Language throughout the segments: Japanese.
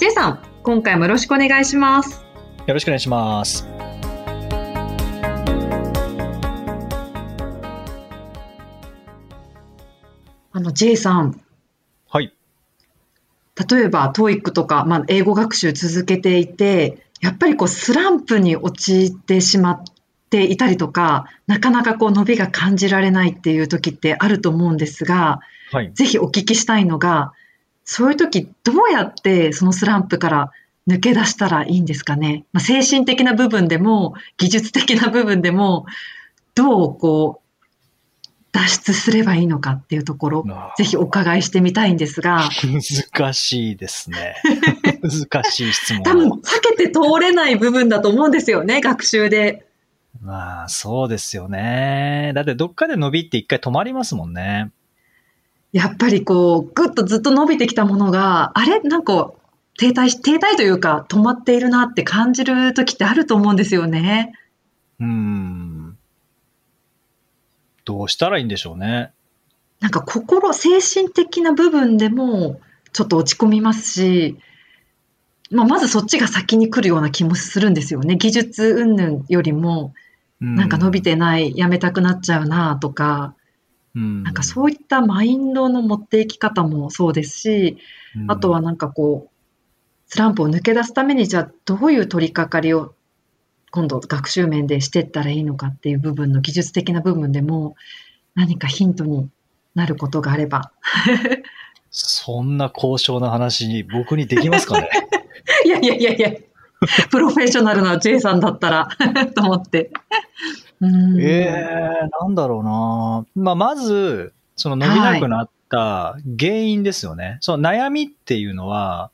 J さん、今回もよろしくお願いします。よろしくお願いします。あの J さん、はい。例えば TOEIC とか、まあ、英語学習続けていて、やっぱりこうスランプに陥ってしまっていたりとか、なかなかこう伸びが感じられないっていう時ってあると思うんですが、はい。ぜひお聞きしたいのが、そういう時どうやってそのスランプから抜け出したらいいんですかね？まあ、精神的な部分でも、技術的な部分でも、どうこう、脱出すればいいのかっていうところ、ぜひお伺いしてみたいんですが、難しいですね。難しい質問。多分避けて通れない部分だと思うんですよね、学習で。まあそうですよね。だってどっかで伸びって一回止まりますもんねやっぱりこう、ぐっとずっと伸びてきたものが、あれ？なんか停滞し、停滞というか止まっているなって感じる時ってあると思うんですよね。うーんどうしたらいいんでしょうねなんか心、精神的な部分でもちょっと落ち込みますし、まあ、まずそっちが先に来るような気もするんですよね。技術云々よりも、なんか伸びてない、やめたくなっちゃうなとか、うんなんかそういったマインドの持っていき方もそうですし、あとはなんかこう、スランプを抜け出すために、じゃあどういう取り掛かりを今度学習面でしていったらいいのかっていう部分の技術的な部分でも何かヒントになることがあれば。そんな高尚な話僕にできますかね？いやいやいやいや、プロフェッショナルな J さんだったら と思って。うん。ええなんだろうな。まあまずその伸びなくなった原因ですよね、その悩みっていうのは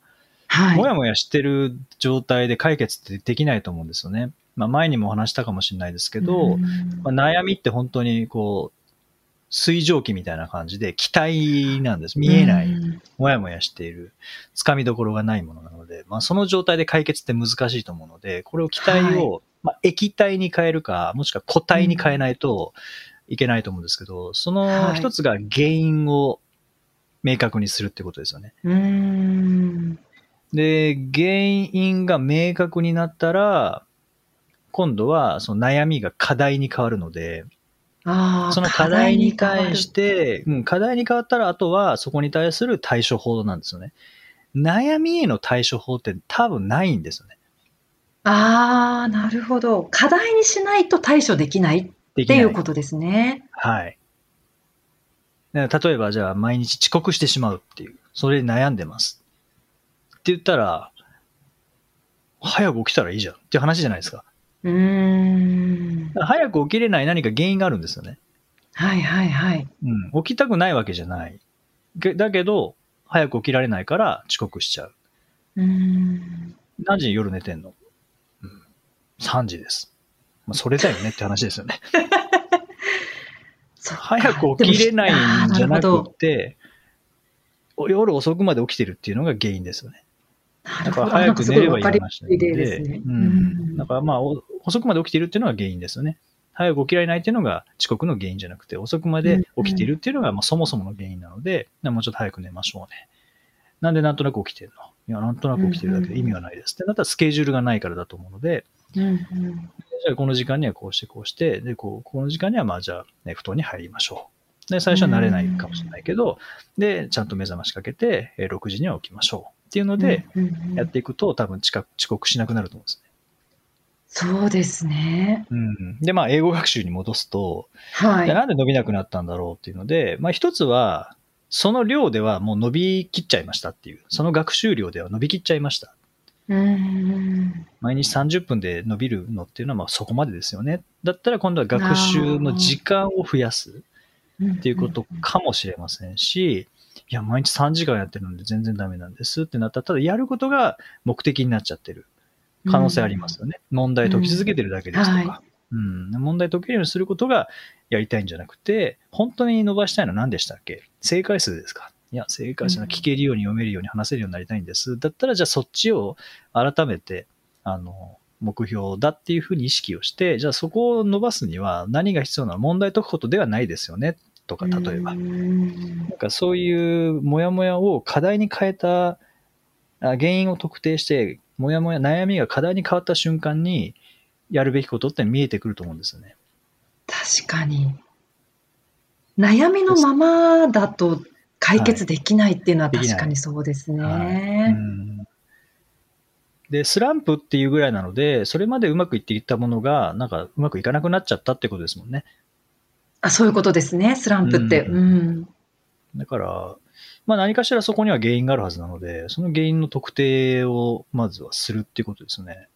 はい。もやもやしてる状態で解決ってできないと思うんですよね。まあ、前にもお話したかもしれないですけど、うん。まあ、悩みって本当にこう、水蒸気みたいな感じで期待なんです。見えない、うん。もやもやしている、つかみどころがないものなので、まあ、その状態で解決って難しいと思うので、これを気体を、まあ、液体に変えるか、もしくは固体に変えないといけないと思うんですけど、そのはい一つが原因を明確にするってことですよね。うんで、原因が明確になったら、今度はその悩みが課題に変わるので、その課題に対して、うん、課題に変わったら、あとはそこに対する対処法なんですよね。悩みへの対処法って多分ないんですよね。ああ、なるほど。課題にしないと対処できない。っていうことですね。はい。例えば、じゃあ、毎日遅刻してしまうっていう、それで悩んでます。って言ったら、早く起きたらいいじゃんっていう話じゃないですか。うーん。早く起きれない何か原因があるんですよね。はいはいはい。うん。起きたくないわけじゃない。けだけど、早く起きられないから遅刻しちゃう。うーん。何時に夜寝てんの、うん、?3 時です。まあ、それだよねって話ですよね。早く起きれないんじゃなくて、お夜遅くまで起きてるっていうのが原因ですよね。だから早く寝ればいい話なのでね。ううんん。だからまあ、お遅くまで起きてるっていうのが原因ですよね。早く起きられないっていうのが遅刻の原因じゃなくて、遅くまで起きているっていうのがまあそもそもの原因なので、もうちょっと早く寝ましょうね。なんでなんとなく起きてるの？いや、なんとなく起きてるだけで意味はないです。ってなったらスケジュールがないからだと思うので、うんうんじゃあこの時間にはこうしてこうして、で、こう、この時間にはまあじゃあ、ね、布団に入りましょう。で、最初は慣れないかもしれないけど、で、ちゃんと目覚ましかけて、えー6時には起きましょう。っていうので、うんうんやっていくと多分近く遅刻しなくなると思うんですそうですね。ね。うん。で、まあ、英語学習に戻すと、はい。なんで伸びなくなったんだろうっていうので、まあ一つは、その量ではもう伸びきっちゃいましたっていう、その学習量では伸びきっちゃいました。うん。毎日30分で伸びるのっていうのはまあそこまでですよね。だったら今度は学習の時間を増やすうんっていうことかもしれませんし、いや、毎日3時間やってるので全然ダメなんですってなったら、ただやることが目的になっちゃってる可能性ありますよね。問題解き続けてるだけですとか。うん。はうん、問題解けるようにすることがやりたいんじゃなくて、本当に伸ばしたいのは何でしたっけ？正解数ですか？いや、正解数の聞けるように読めるように話せるようになりたいんです。だったら、じゃあそっちを改めて、あの、目標だっていうふうに意識をして、じゃあそこを伸ばすには何が必要なの？問題解くことではないですよね？とか、例えば。うんなんかそういうモヤモヤを課題に変えた、あ原因を特定して、モヤモヤ、悩みが課題に変わった瞬間に、やるべきことって見えてくると思うんですよね。確かに。悩みのままだと解決できないっていうのは確かにそうですはいね。うんで、スランプっていうぐらいなので、それまでうまくいっていったものが、なんかうまくいかなくなっちゃったってことですもんね。あ、そういうことですね、スランプって。ううん。だから、まあ何かしらそこには原因があるはずなので、その原因の特定をまずはするっていうことですね。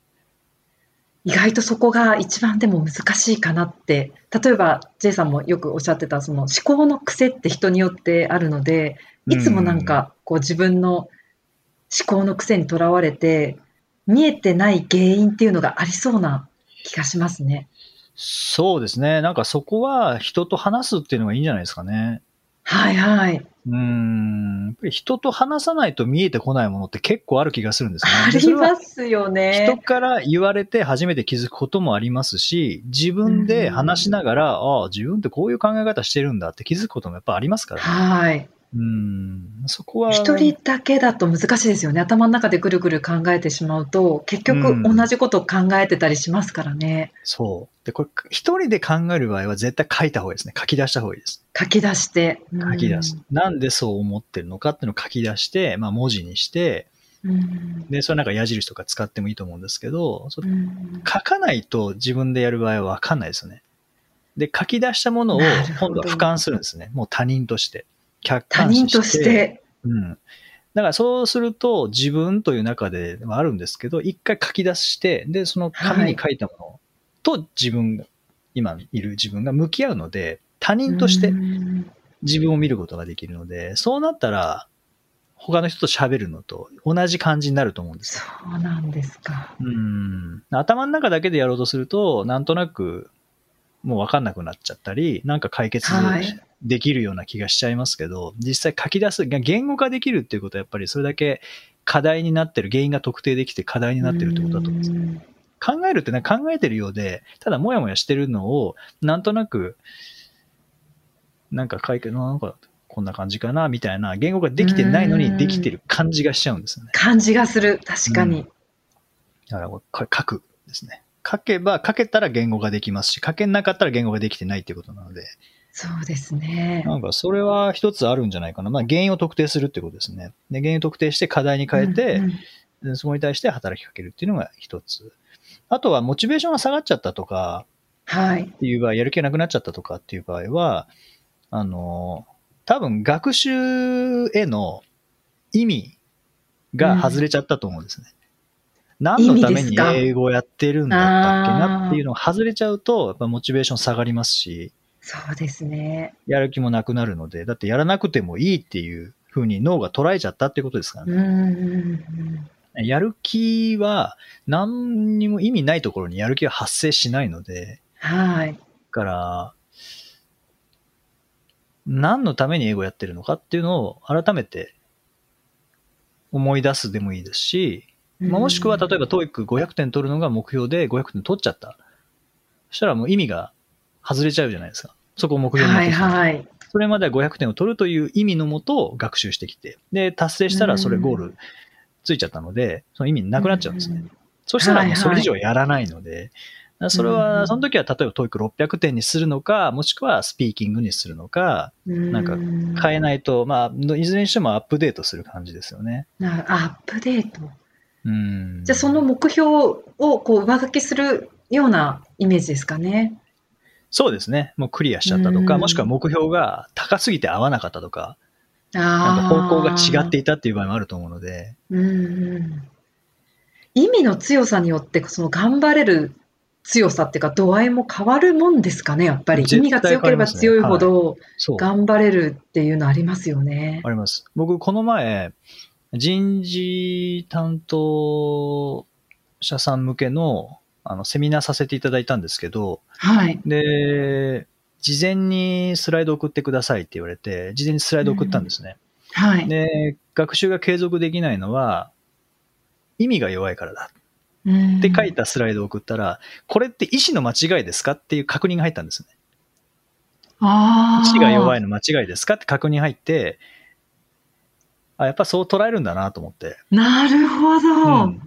意外とそこが一番でも難しいかなって。例えば、J さんもよくおっしゃってた、その思考の癖って人によってあるので、いつもなんかこう自分の思考の癖にとらわれて、見えてない原因っていうのがありそうな気がしますね。そうですね。なんかそこは人と話すっていうのがいいんじゃないですかね。はいはい。うーん。やっぱり人と話さないと見えてこないものって結構ある気がするんですね。ありますよ人ね。から言われて初めて気づくこともありますし、自分で話しながら、ああ、自分ってこういう考え方してるんだって気づくこともやっぱありますから、ね。はい。うん。そこは。一人だけだと難しいですよね。頭の中でぐるぐる考えてしまうと、結局うん同じことを考えてたりしますからね。そう。で、これ、一人で考える場合は絶対書いた方がいいですね。書き出した方がいいです。書き出して。書き出す。なんでそう思ってるのかっていうのを書き出して、まあ文字にして、うん。で、それなんか矢印とか使ってもいいと思うんですけど、書かないと自分でやる場合は分かんないですよね。で、書き出したものを今度は俯瞰するんですね。もう他人として。客他観視人として。うん。だからそうすると自分という中ではあるんですけど、一回書き出して、で、その紙に書いたものと自分が、今いる自分が向き合うので、他人としてうん自分を見ることができるので、そうなったら、他の人と喋るのと同じ感じになると思うんですよそうなんですか。うん。頭の中だけでやろうとすると、なんとなく、もう分かんなくなっちゃったり、なんか解決はいできるような気がしちゃいますけど、実際書き出す、言語化できるっていうことはやっぱりそれだけ課題になってる、原因が特定できて課題になってるってことだと思うんです。うん考えるってね、考えてるようで、ただもやもやしてるのを、なんとなく、なんか解決、なんかこんな感じかな、みたいな、言語ができてないのにできてる感じがしちゃうんですよね。感じがする。確かに。だから書くですね。書けば、書けたら言語ができますし、書けなかったら言語ができてないっていうことなので、そうですね。なんかそれは一つあるんじゃないかな。まあ原因を特定するってことですね。で、原因を特定して課題に変えて、うんうんでそこに対して働きかけるっていうのが一つ。あとはモチベーションが下がっちゃったとかはい。っていう場合、やる気がなくなっちゃったとかっていう場合は、あの、多分学習への意味が外れちゃったと思うんですね。何のために英語をやってるんだったっけなっていうのを外れちゃうと、やっぱモチベーション下がりますし、そうですね。やる気もなくなるので、だってやらなくてもいいっていう風に脳が捉えちゃったってことですからね。やる気は何にも意味ないところにやる気は発生しないので、はい。だから、何のために英語やってるのかっていうのを改めて思い出すでもいいですし、まあもしくは例えば TOEIC500 点取るのが目標で500点取っちゃった。そしたらもう意味が外れちゃうじゃないですか。そこを目標に持っはいてきたはい。それまでは500点を取るという意味のもと学習してきて、で、達成したらそれゴールついちゃったので、その意味なくなっちゃうんですね。そしたらもうそれ以上やらないので、だからそれうんは、その時は例えば TOEIC600 点にするのか、もしくはスピーキングにするのか、なんか変えないと、まあ、いずれにしてもアップデートする感じですよね。なアップデート。うん。じゃあその目標をこう上書きするようなイメージですかね。そうですね。もうクリアしちゃったとか、うんもしくは目標が高すぎて合わなかったとか、あなんか方向が違っていいたっていう場合もあると思うので、意味の強さによってその頑張れる強さっていうか度合いも変わるもんですかね、やっぱり。意味が強ければ強いほど頑張れるっていうのありますよね。あります。僕、この前、人事担当者さん向けのあのセミナーさせていただいたんですけど、はい。で、事前にスライド送ってくださいって言われて、事前にスライド送ったんですね。うん、はい。で、学習が継続できないのは、意味が弱いからだ。って書いたスライドを送ったら、これって意思の間違いですかっていう確認が入ったんですね。ああ。意思が弱いの間違いですかって確認入って、あ、やっぱそう捉えるんだなと思って。なるほど。うん、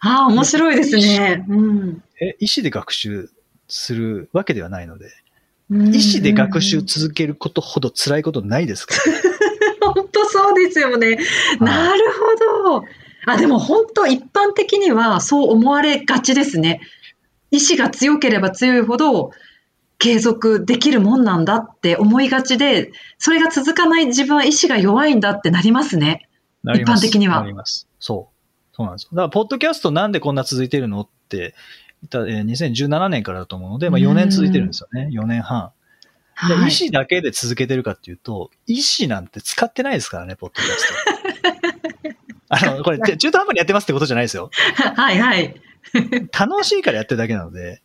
ああ、面白いですね。うん。え、意思で学習するわけではないので、意思で学習続けることほど辛いことないですか？ら、本当そうですよね。なるほど。あ、でも本当一般的にはそう思われがちですね。意志が強ければ強いほど継続できるもんなんだって思いがちで、それが続かない自分は意志が弱いんだってなりますね。一般的には。なります。そう。そうなんですよ。だから、ポッドキャストなんでこんな続いてるのって言ったら、2017年からだと思うので、まあ4年続いてるんですよね。4年半。で、意思だけで続けてるかっていうと、意思なんて使ってないですからね、ポッドキャスト。あの、これ、中途半端にやってますってことじゃないですよ。はいはい。楽しいからやってるだけなので、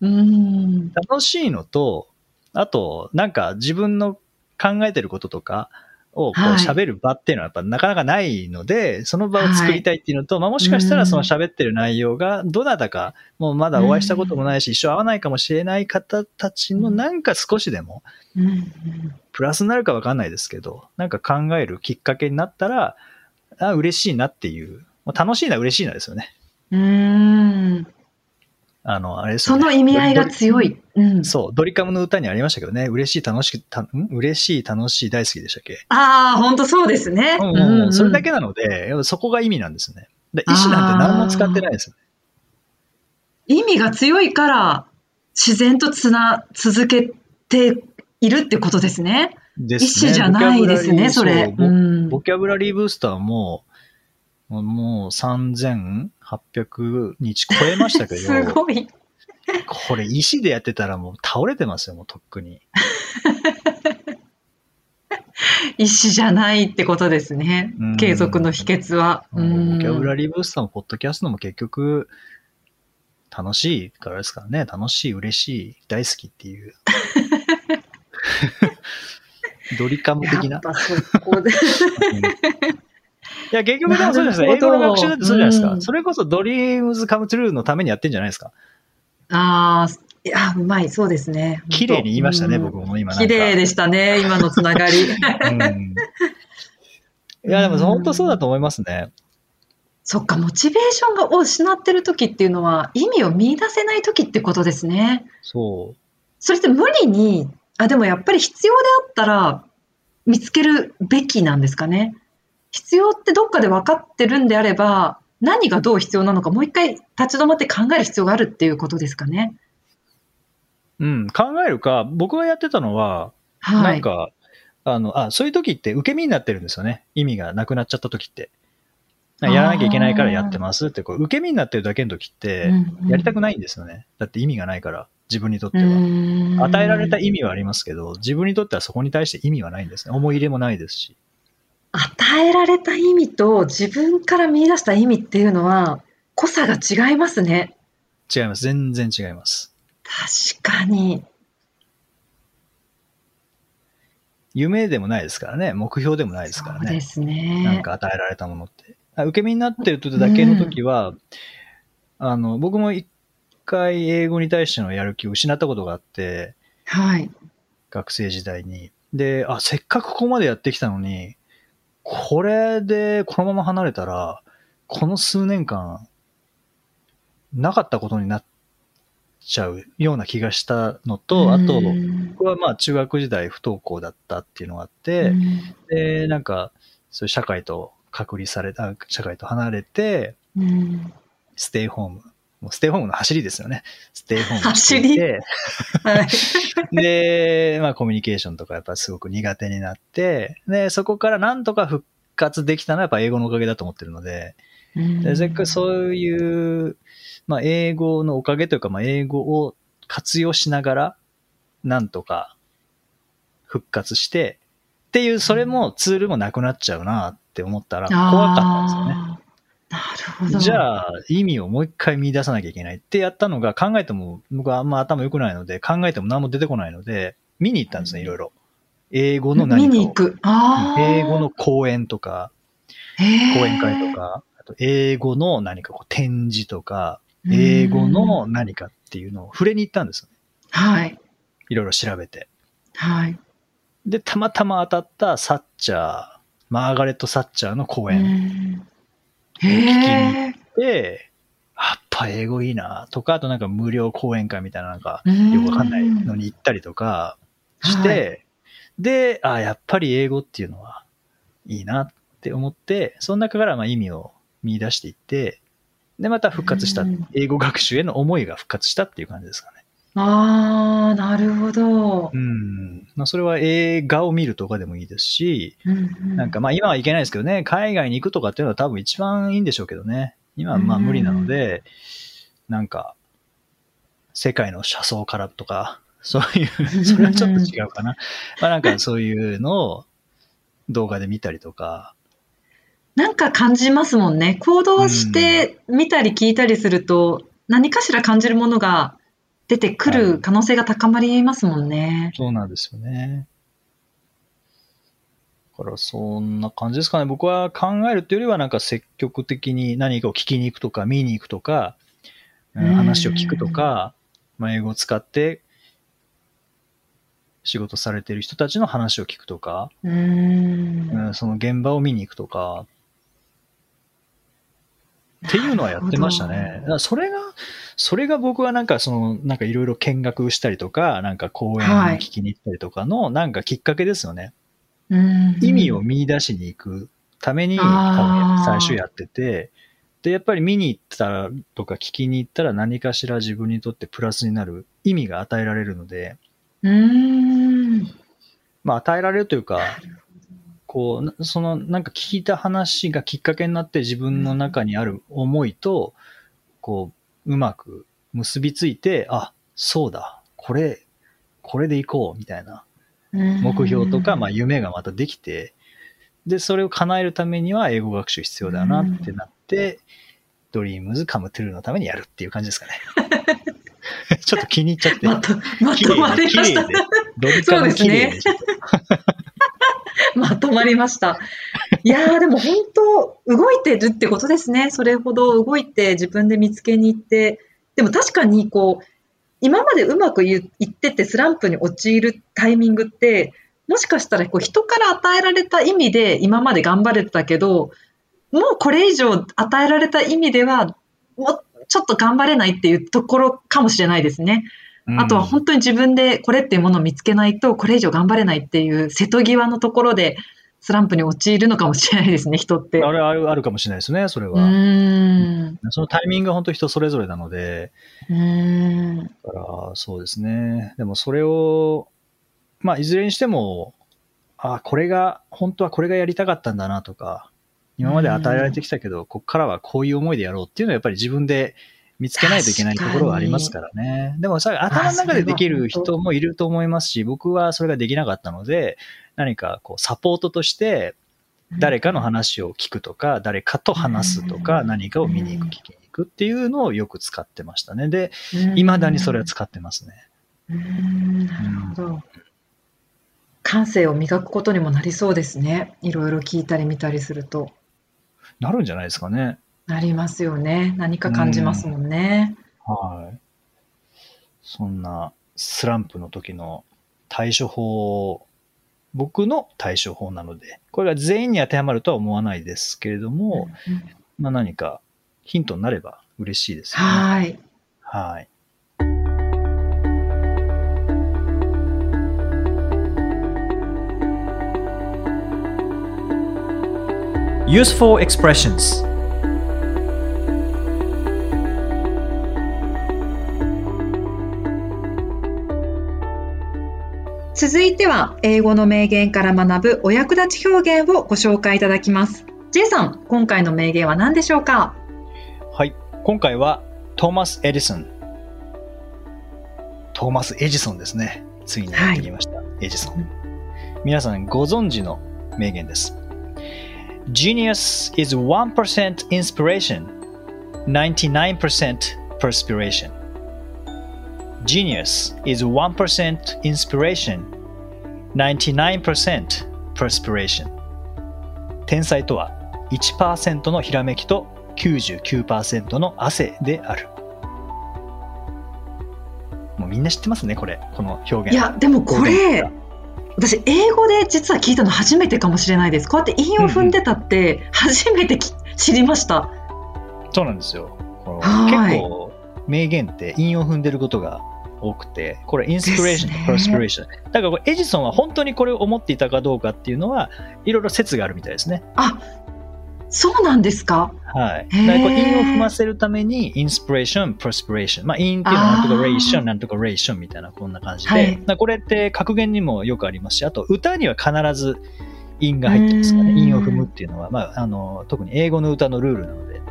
楽しいのと、あと、なんか自分の考えてることとかをこう喋る場っていうのはやっぱなかなかないので、はい、その場を作りたいっていうのと、まあもしかしたらその喋ってる内容がどなたか、もうまだお会いしたこともないし、一生会わないかもしれない方たちのなんか少しでも、プラスになるかわかんないですけど、なんか考えるきっかけになったら、あ嬉しいなっていう、楽しいな嬉しいなですよね。うん。あの、あれね。その意味合いが強い。うん、そう、ドリカムの歌にありましたけどね、嬉しい、楽しく、たん？嬉しい、楽しい、大好きでしたっけ？ああ、本当そうですね。うん、うんうん、それだけなので、そこが意味なんですね。で意思なんて何も使ってないですね。意味が強いから、自然とつな、続けているってことですね。ですね。意思じゃないですね、それ。ボ,、うん、ボキャブラリーブースターも、もう3800日超えましたけど。すごい。これ石でやってたらもう倒れてますよ、もうとっくに。石じゃないってことですね。継続の秘訣は。ボキャブラリーブースターもポッドキャストも結局、楽しいからですからね。楽しい、嬉しい、大好きっていう。ドリカム的な。やっぱそこで。いや、結局でもそうですね。英語の学習だってそうじゃないですか。うん、それこそドリームズカムトゥルーのためにやってんじゃないですか。ああ、いや、うまい、そうですね。綺麗に言いましたね、うん、僕も今綺麗でしたね、今のつながり。うん、いや、でも本当そうだと思いますね。そっか、モチベーションがを失ってる時っていうのは、意味を見出せない時ってことですね。そう。それって無理に、あ、でもやっぱり必要であったら、見つけるべきなんですかね。必要ってどっかで分かってるんであれば、何がどう必要なのか、もう一回立ち止まって考える必要があるっていうことですかね。うん、考えるか、僕がやってたのは、はい、なんか、あの、あ、そういう時って受け身になってるんですよね。意味がなくなっちゃった時って。やらなきゃいけないからやってますって、こう、受け身になってるだけの時って、やりたくないんですよね。うんうん、だって意味がないから、自分にとっては。与えられた意味はありますけど、自分にとってはそこに対して意味はないんですね。思い入れもないですし。与えられた意味と自分から見出した意味っていうのは、濃さが違いますね。違います。全然違います。確かに。夢でもないですからね。目標でもないですからね。そうですね。なんか与えられたものって。受け身になってるとだけの時は、うん、あの、僕も一回英語に対してのやる気を失ったことがあって、はい。学生時代に。で、あ、せっかくここまでやってきたのに、これでこのまま離れたら、この数年間、なかったことになっちゃうような気がしたのと、あと、僕はまあ中学時代不登校だったっていうのがあって、で、なんか、そういう社会と隔離された、社会と離れて、ステイホーム。もうステイホームの走りですよね。ステイホーム走り？はい。で、まあコミュニケーションとかやっぱすごく苦手になって、で、そこからなんとか復活できたのはやっぱ英語のおかげだと思ってるので、でせっかくそういう、まあ、英語のおかげというか、まあ、英語を活用しながら、なんとか復活して、っていう、それもツールもなくなっちゃうなって思ったら怖かったんですよね。なるほど。じゃあ、意味をもう一回見出さなきゃいけないってやったのが考えても、僕はあんま頭良くないので、考えても何も出てこないので、見に行ったんですね、いろいろ。英語の何かを見に行く。ああ。英語の講演とか、講演会とか、あと英語の何かこう展示とか。英語の何かっていうのを触れに行ったんですよね。はい。いろいろ調べて。はい。で、たまたま当たったサッチャー、マーガレット・サッチャーの講演うんへえ。で、やっぱ英語いいなとか、あとなんか無料講演会みたいななんか、よくわかんないのに行ったりとかして、で、あやっぱり英語っていうのはいいなって思って、その中からまあ意味を見出していって、で、また復活したうん、英語学習への思いが復活したっていう感じですかね。ああ、なるほどう。ん。まあ、それは映画を見るとかでもいいですし、なんかまあ今はいけないですけどね、海外に行くとかっていうのは多分一番いいんでしょうけどね。今はまあ無理なので、なんか、世界の車窓からとか、そういう、それはちょっと違うかな。まあなんかそういうのを動画で見たりとか、なんか感じますもんね。行動して見たり聞いたりすると、何かしら感じるものが出てくる可能性が高まりますもんね。そうなんですよね。だからそんな感じですかね。僕は考えるっていうよりはなんか積極的に何かを聞きに行くとか見に行くとか、うんうん話を聞くとか、まあ、英語を使って仕事されてる人たちの話を聞くとか、うーん。うんその現場を見に行くとか、っていうのはやってましたね。それが、それが僕はなんかその、なんかいろいろ見学したりとか、なんか講演を聞きに行ったりとかの、なんかきっかけですよね。うん意味を見出しに行くために、最初やってて、で、やっぱり見に行ったらとか聞きに行ったら何かしら自分にとってプラスになる意味が与えられるので、うーん。まあ与えられるというか、こう、なそのなんか聞いた話がきっかけになって自分の中にある思いと、こう、うまく結びついて、あ、そうだ、これ、これで行こう、みたいな目標とか、まあ夢がまたできて、で、それを叶えるためには英語学習必要だよなってなって、ドリームズカムトゥルーのためにやるっていう感じですかね。ちょっと気に入っちゃって。まとま綺とまりました。ドリカム綺麗で。ちょっとまとまりました。いやーでも本当動いてるってことですね。それほど動いて自分で見つけに行って。でも確かにこう、今までうまくいっててスランプに陥るタイミングって、もしかしたらこう人から与えられた意味で今まで頑張れてたけど、もうこれ以上与えられた意味では、もうちょっと頑張れないっていうところかもしれないですね。あとは本当に自分でこれっていうものを見つけないと、これ以上頑張れないっていう瀬戸際のところでスランプに陥るのかもしれないですね、人って。あれあるあるかもしれないですね、それうは。そのタイミングが本当人それぞれなので、うーん。だからそうですね。でもそれを、まあいずれにしても、あこれが、本当はこれがやりたかったんだなとか、今まで与えられてきたけど、ここからはこういう思いでやろうっていうのはやっぱり自分で見つけないといけないところはありますからね。でもさ、頭の中でできる人もいると思いますし、僕はそれができなかったので、何かこうサポートとして、誰かの話を聞くとか、誰かと話すとか、うん何かを見に行く、聞きに行くっていうのをよく使ってましたね。で、うん未だにそれは使ってますね。うーんなるほど。感性を磨くことにもなりそうですね。いろいろ聞いたり見たりすると。なるんじゃないですかね。なりますよね。何か感じますもんね。はい。そんなスランプの時の対処法、僕の対処法なので、これが全員に当てはまるとは思わないですけれども、うんまあ何かヒントになれば嬉しいですよね。はい。はい。Useful expressions 続いては英語の名言から学ぶお役立ち表現をご紹介いただきます。J さん、今回の名言は何でしょうか？はい。今回はトーマス・エディソン。トーマス・エジソンですね。ついにやってきました。エジソン。皆さんご存知の名言です。Genius is 1% inspiration, 99% perspiration. Genius is 1% inspiration, 99% perspiration. 天才とは1%のひらめきと99%の汗である。もうみんな知ってますね、これ。この表現。いや、でもこれ、私、英語で実は聞いたの初めてかもしれないです。こうやって韻を踏んでたって、初めてき知りました。そうなんですよ。結構、名言って韻を踏んでることが多くて、これ、インスピレーションとプロスピレーション。だからエジソンは本当にこれを思っていたかどうかっていうのは、いろいろ説があるみたいですね。あ、そうなんですか？はい。だこれ韻を踏ませるために、インスピレーション、プロスピレーション。まあ、韻っていうのはなんとかレーション、なんとかレーションみたいな、こんな感じで。はいこれって格言にもよくありますし、あと歌には必ず韻が入ってますからね。うん韻を踏むっていうのは、まあ、あの、特に英語の歌のルールなので、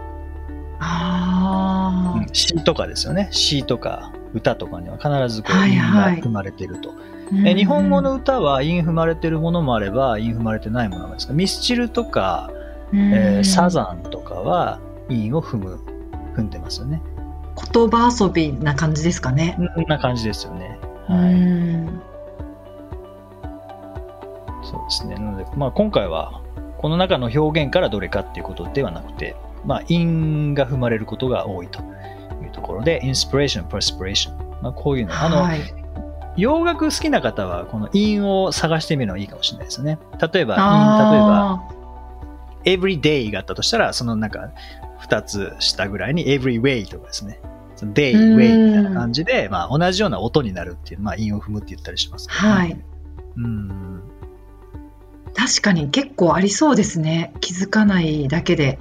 あうん詩とかですよね。詩とか歌とかには必ずこう韻はいはいが踏まれてると。ーえ日本語の歌は韻踏まれてるものもあれば、韻踏まれてないものもあるんですが、ミスチルとか、えーサザンとかは韻を踏む、踏んでますよね。言葉遊びな感じですかね？な感じですよね。うはい。んそうですね。なので、まあ今回は、この中の表現からどれかっていうことではなくて、まあ韻が踏まれることが多いというところで、インスピレーション、プレスピレーション。まあこういうの、あの、はい洋楽好きな方は、この韻を探してみるのがいいかもしれないですね。例えば、韻、例えば、あ every day があったとしたら、そのなんか、二つ下ぐらいに every way とかですね。day, うん way みたいな感じで、まあ同じような音になるっていう、まあ韻を踏むって言ったりしますね、はい。うん。確かに結構ありそうですね。気づかないだけで。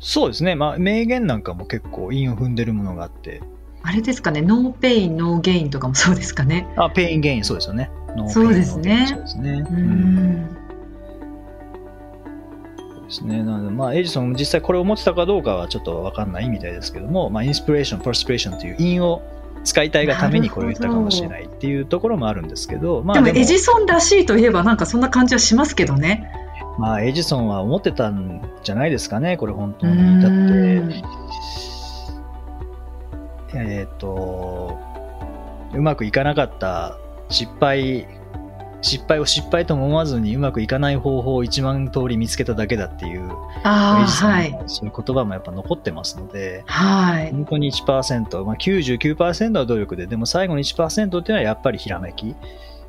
そうですね。まあ名言なんかも結構韻を踏んでるものがあって、あれですかね。 No pain, no gain とかもそうですかね。あ、 pain gain、そうですよね。そうですねそうですね。ううんん。そうですね。なので、まあ、エジソンも実際これを持ってたかどうかはちょっとわかんないみたいですけども、まあ、 inspiration、perspiration という韻を使いたいがためにこれを言ったかもしれないっていうところもあるんですけど、まあ、でもエジソンらしいといえばなんかそんな感じはしますけどね。まあ、エジソンは思ってたんじゃないですかね、これ本当うに。だんって、えっ、と、うまくいかなかった失敗、失敗を失敗とも思わずにうまくいかない方法を1万通り見つけただけだっていう、エジソンはい。のそういう言葉もやっぱ残ってますので、はい。本当に1%、まあ、99%は努力で、でも最後の1%っていうのはやっぱりひらめき。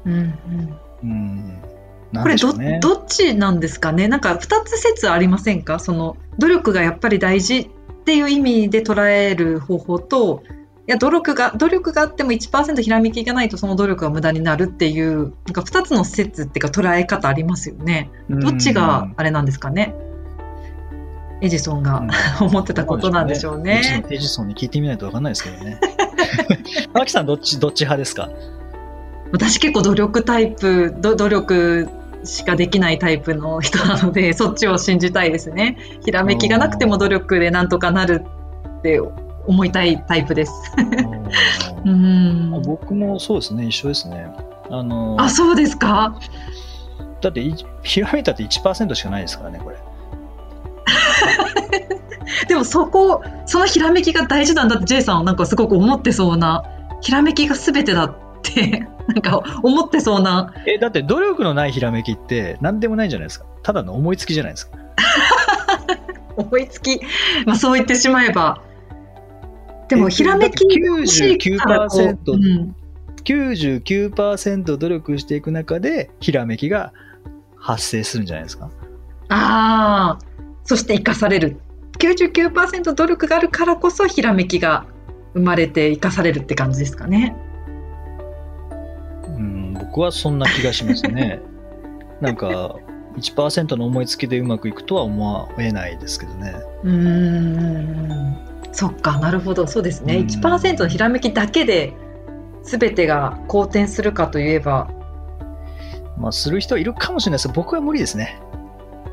うんうんうん。これど。どっちなんですかね？なんか2つ説ありませんか？その努力がやっぱり大事っていう意味で捉える方法といや努力が努力があっても1%ひらめきがないとその努力が無駄になるっていうなんか2つの説っていうか捉え方ありますよね。どっちがあれなんですかね？エジソンが思ってたことなんでしょうね。エジソンに聞いてみないと分かんないですけどね。マキさん、どっち、どっち派ですか？私結構努力タイプど努力しかできないタイプの人なので そっちを信じたいですね。ひらめきがなくても努力でなんとかなるって思いたいタイプです。うん。僕もそうですね、一緒ですね。あの、あそうですか？だってい、ひらめいたって1%しかないですからね、これ。でもそこそのひらめきが大事なんだって J さんはなんかすごく思ってそうなひらめきが全てだってなんか思ってそうなえ、だって努力のないひらめきって何でもないんじゃないですか。ただの思いつきじゃないですか。思いつき、まあ、そう言ってしまえばでもえひらめきが欲しいからこう99%うん99%努力していく中で、ひらめきが発生するんじゃないですか。ああ、そして生かされる。99%努力があるからこそひらめきが生まれて生かされるって感じですかね。うん、僕はそんな気がしますね。なんか、1%の思いつきでうまくいくとは思えないですけどね。うーん。そっか、なるほど。そうですね。うん1%のひらめきだけで全てが好転するかといえば、まあ、する人はいるかもしれないです僕は無理ですね。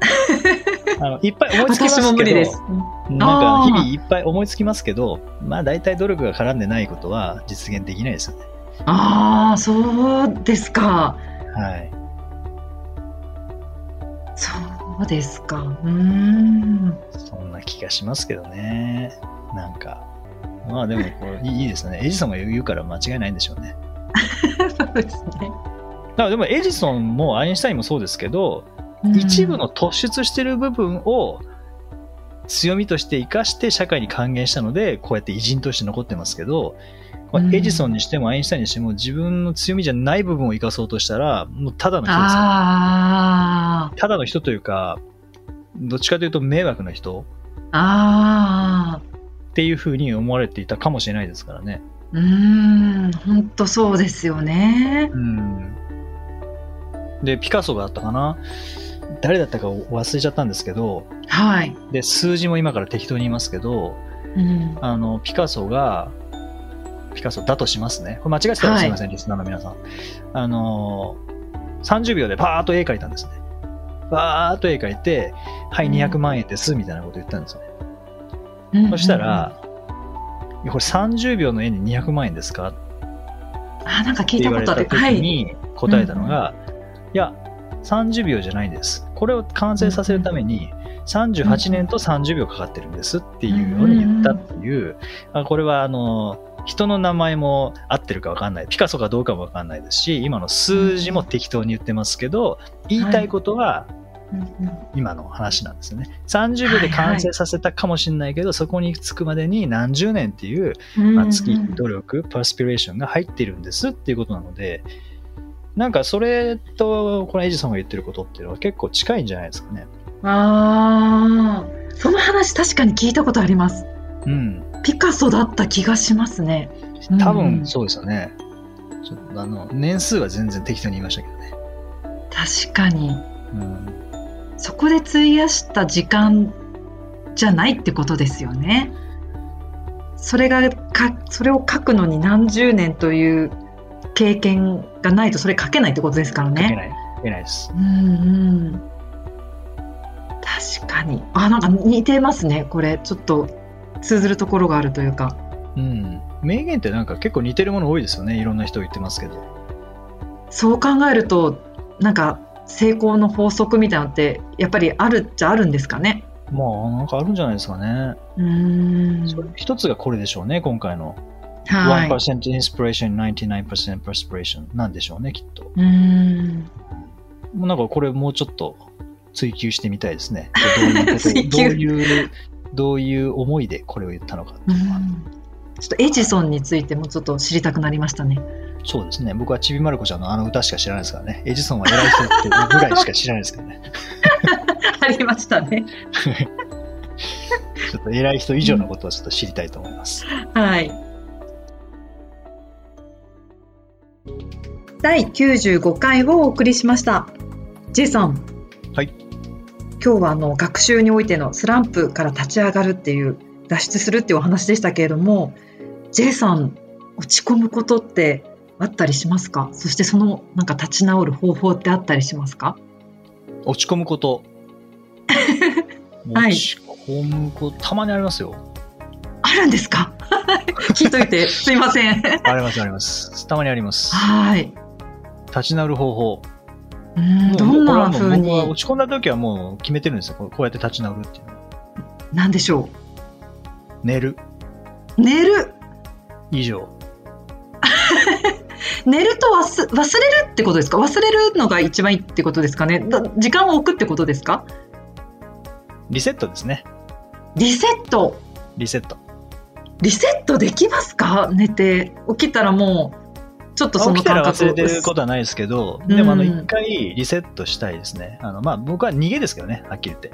あのいっぱい思いつきますけど、私も無理です。なんか日々いっぱい思いつきますけど、まあ大体努力が絡んでないことは実現できないですよね。ああ、そうですか。はい。そうですか。うーん。そんな気がしますけどね。なんか。まあでもこれいいですね。エジソンが言うから間違いないんでしょうね。そうですね。だからでもエジソンもアインシュタインもそうですけど、うん一部の突出してる部分を強みとして生かして社会に還元したので、こうやって偉人として残ってますけど、まあうんエジソンにしてもアインシュタインにしても自分の強みじゃない部分を生かそうとしたら、もうただの人ですよ。あただの人というか、どっちかというと迷惑な人あ、っていうふうに思われていたかもしれないですからね。うーん、本当そうですよね。うん。で、ピカソがあったかな誰だったか忘れちゃったんですけど、はい。で、数字も今から適当に言いますけど、うん、あの、ピカソが、ピカソだとしますね。これ間違ってたらはいすみません、リスナーの皆さん。あの、30秒でパーッと絵描いたんですね。バーッと絵描いて、はい、200万円です、みたいなこと言ったんですよね。うんそしたら、これ30秒の絵に200万円ですか？あ、なんか聞い言たことある。はい。に答えたのが、いや、30秒じゃないんです。これを完成させるために、38年と30秒かかってるんですっていうように言ったっていう、あこれはあの、人の名前も合ってるか分かんない。ピカソかどうかも分かんないですし、今の数字も適当に言ってますけど、言いたいことは今の話なんですよね。30秒で完成させたかもしれないけど、そこに着くまでに何十年っていうまあ、月うん努力、パースピレーションが入っているんですっていうことなので、なんかそれとこのエジソンが言ってることっていうのは結構近いんじゃないですかね。ああ、その話確かに聞いたことあります。うん。ピカソだった気がしますね。多分うんそうですよね。ちょっとあの年数は全然適当に言いましたけどね。確かに。うん、そこで費やした時間じゃないってことですよね。それがかそれを書くのに何十年という経験がないとそれ書けないってことですからね。書けない。書けないです。うんうん。確かに。あなんか似てますね。これちょっと通ずるところがあるというか。うん。名言ってなんか結構似てるもの多いですよね。いろんな人言ってますけど。そう考えるとなんか成功の法則みたいなのってやっぱりあるっちゃあるんですかね。まあなんかあるんじゃないですかね。うーん。一つがこれでしょうね、今回の。はい。1% inspiration, 99% perspiration なんでしょうね、きっと。うーん。もうなんかこれもうちょっと追求してみたいですね。どういうどういう、思いでこれを言ったのかっていうのは。ちょっとエジソンについてもちょっと知りたくなりましたね。そうですね。僕はちびまる子ちゃんのあの歌しか知らないですからね。エジソンは偉い人ってぐらいしか知らないですけどね。ありましたね。ちょっと偉い人以上のことをちょっと知りたいと思います。はい。第95回をお送りしました。J さん。はい。今日はあの学習においてのスランプから立ち上がるっていう脱出するっていうお話でしたけれども、J さん落ち込むことってあったりしますか？そしてそのなんか立ち直る方法ってあったりしますか？落ち込むこと。はい落ち込むこと、たまにありますよ。あるんですか？聞いといてすいません。あります、あります。たまにあります。はい。立ち直る方法。うーんどんな風に？落ち込んだ時はもう決めてるんですよ。こうやって立ち直るっていうのは。なんでしょ寝る。う寝る？以上。寝ると忘忘れるってことですか？忘れるのが一番いいってことですかね？だ時間を置くってことですか？リセットですね。リセットリセット。リセットできますか？寝て起きたらもうちょっとその起きたら感覚忘れてることはないですけど、うんでもあの一回リセットしたいですね。あのまあ僕は逃げですけどね、はっきり言って。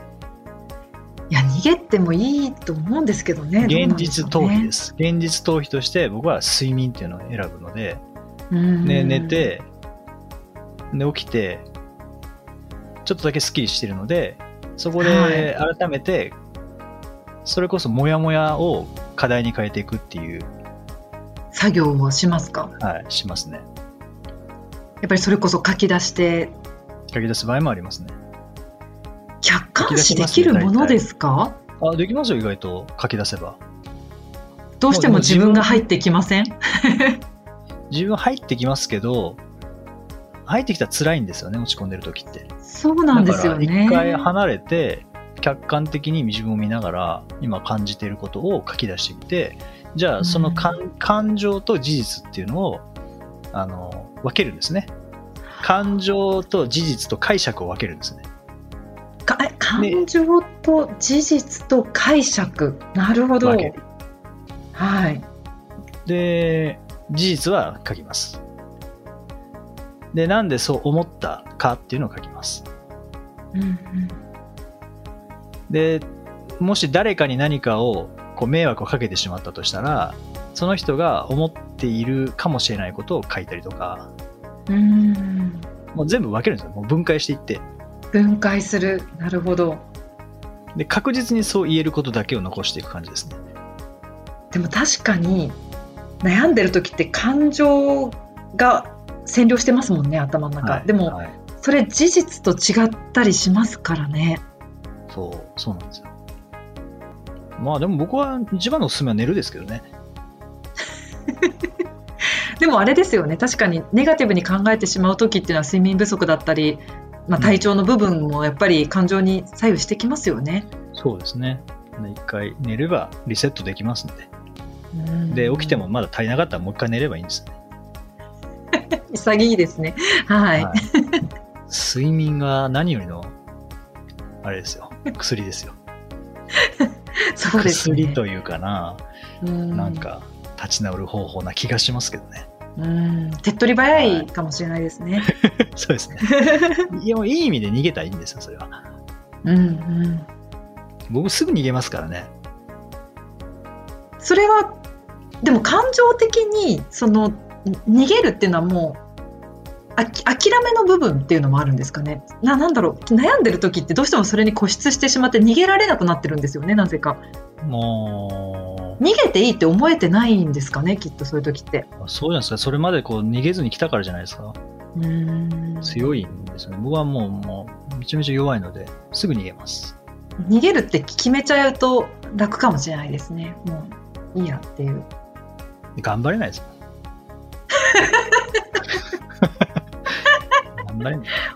いや逃げてもいいと思うんですけどね現実逃避です。現実逃避として僕は睡眠っていうのを選ぶので、うんで寝て、で起きて、ちょっとだけスッキリしてるので、そこで改めて、それこそモヤモヤを課題に変えていくっていう、作業をしますか？はい、しますね。やっぱりそれこそ書き出して書き出す場合もありますね。客観視できるものですか？あ、できますよ、意外と書き出せば。どうしても自分が入ってきません？自分入ってきますけど、入ってきたら辛いんですよね、落ち込んでる時って。そうなんですよだね。一回離れて、客観的に自分を見ながら、今感じていることを書き出してみて、じゃあその感,、感情と事実っていうのを、あの、分けるんですね。感情と事実と解釈を分けるんですね。かえ感情と事実と解釈。なるほど。はい。で、事実は書きます。で、なんでそう思ったかっていうのを書きます。うんうんで、もし誰かに何かをこう迷惑をかけてしまったとしたら、その人が思っているかもしれないことを書いたりとか、うんもう全部分けるんですよ。もう分解していって。分解する。なるほど。で、確実にそう言えることだけを残していく感じですね。でも確かに悩んでる時って感情が占領してますもんね頭の中、はいでもはいそれ事実と違ったりしますからねそう、そうなんですよ。まあでも僕は一番のおすすめは寝るですけどね。でもあれですよね確かにネガティブに考えてしまう時っていうのは睡眠不足だったり、まあ、体調の部分もやっぱり感情に左右してきますよね、そうですね。で一回寝ればリセットできますんで。うんで、起きてもまだ足りなかったらもう一回寝ればいいんですね。潔いですねはい、はい睡眠が何よりの、あれですよ。薬ですよ。そうですね薬というかな、うんなんか立ち直る方法な気がしますけどね。うん手っ取り早いかもしれないですね、そうですね。いや、もういい意味で逃げたらいいんですよ、それは。うんうん僕すぐ逃げますからね。それはでも感情的にそのに逃げるっていうのはもうあき諦めの部分っていうのもあるんですかねななんだろう悩んでる時ってどうしてもそれに固執してしまって逃げられなくなってるんですよねなぜかも逃げていいって思えてないんですかねきっとそういう時ってう、そうじゃないですか。それまでこう逃げずに来たからじゃないですか。うーん強いんですよね。僕はもう、もう、めちゃめちゃ弱いので、すぐ逃げます。逃げるって決めちゃうと楽かもしれないですねもういいやっていう頑張れないですもん。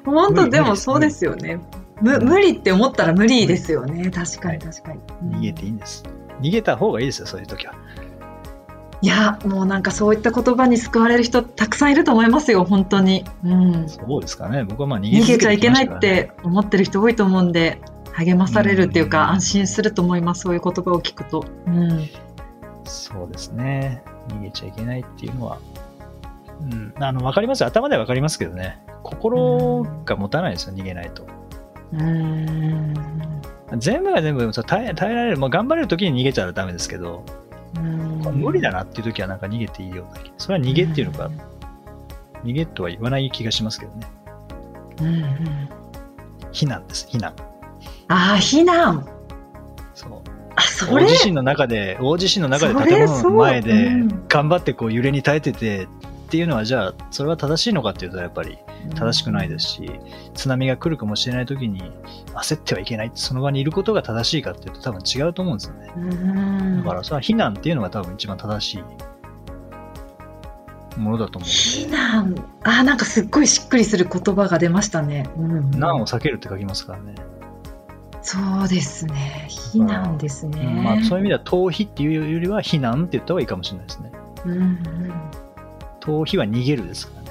本当でもそうですよね。む無理って思ったら無理ですよね。確かにはい。確かに、逃げていいんです。逃げた方がいいですよ、そういう時は。いやもうなんかそういった言葉に救われる人たくさんいると思いますよ本当に、うん、そうですかね。僕はまあ逃げ逃続けてげちゃいけないって思ってる人多いと思うんで励まされるっていうかうん。安心すると思いますそういう言葉を聞くと、うん、そうですね。逃げちゃいけないっていうのは、うん、あの、わかります。よ頭ではわかりますけどね。心が持たないですよ、逃げないと。うん。全部が全部耐え耐えられる、もう頑張れる時に逃げちゃダメですけど、無理だなっていう時はなんか逃げていいような気それは逃げっていうのか、逃げとは言わない気がしますけどね。うんうん。避難です、避難。ああ避難。そう。あそれ？大地震の中で、大地震の中で建物の前でうん。頑張ってこう揺れに耐えててっていうのはじゃあ、それは正しいのかっていうとやっぱり正しくないですし、津波が来るかもしれない時に焦ってはいけないその場にいることが正しいかっていうと多分違うと思うんですよね。うん。だからそれは避難っていうのが多分一番正しいものだと思う避難。あーなんかすっごいしっくりする言葉が出ましたね、うん。難を避けるって書きますからね。そうですね。避難ですね、うん。まあ、そういう意味では逃避っていうよりは避難って言った方がいいかもしれないですね。うんうん逃避は逃げるですからね。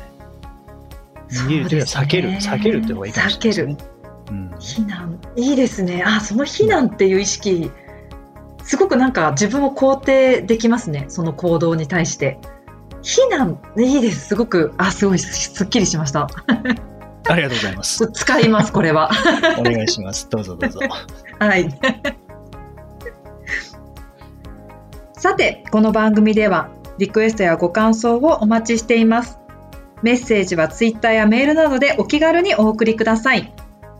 逃げるというのは避ける、ね避けるって方がいいかもしれないね。うん、避難いいですねあその避難っていう意識すごくなんか自分を肯定できますねその行動に対して避難いいですすごくあすごいすすっきりしましたありがとうございます。使いますこれは お願いします。どうぞどうぞ。はい。さて、この番組ではリクエストやご感想をお待ちしています。メッセージはツイッターやメールなどでお気軽にお送りください。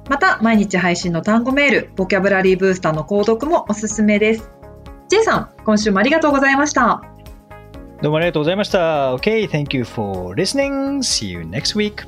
また、毎日配信の単語メール、ボキャブラリーブースターの購読もおすすめです。J さん、今週もありがとうございました。どうもありがとうございました。OK, thank you for listening. See you next week.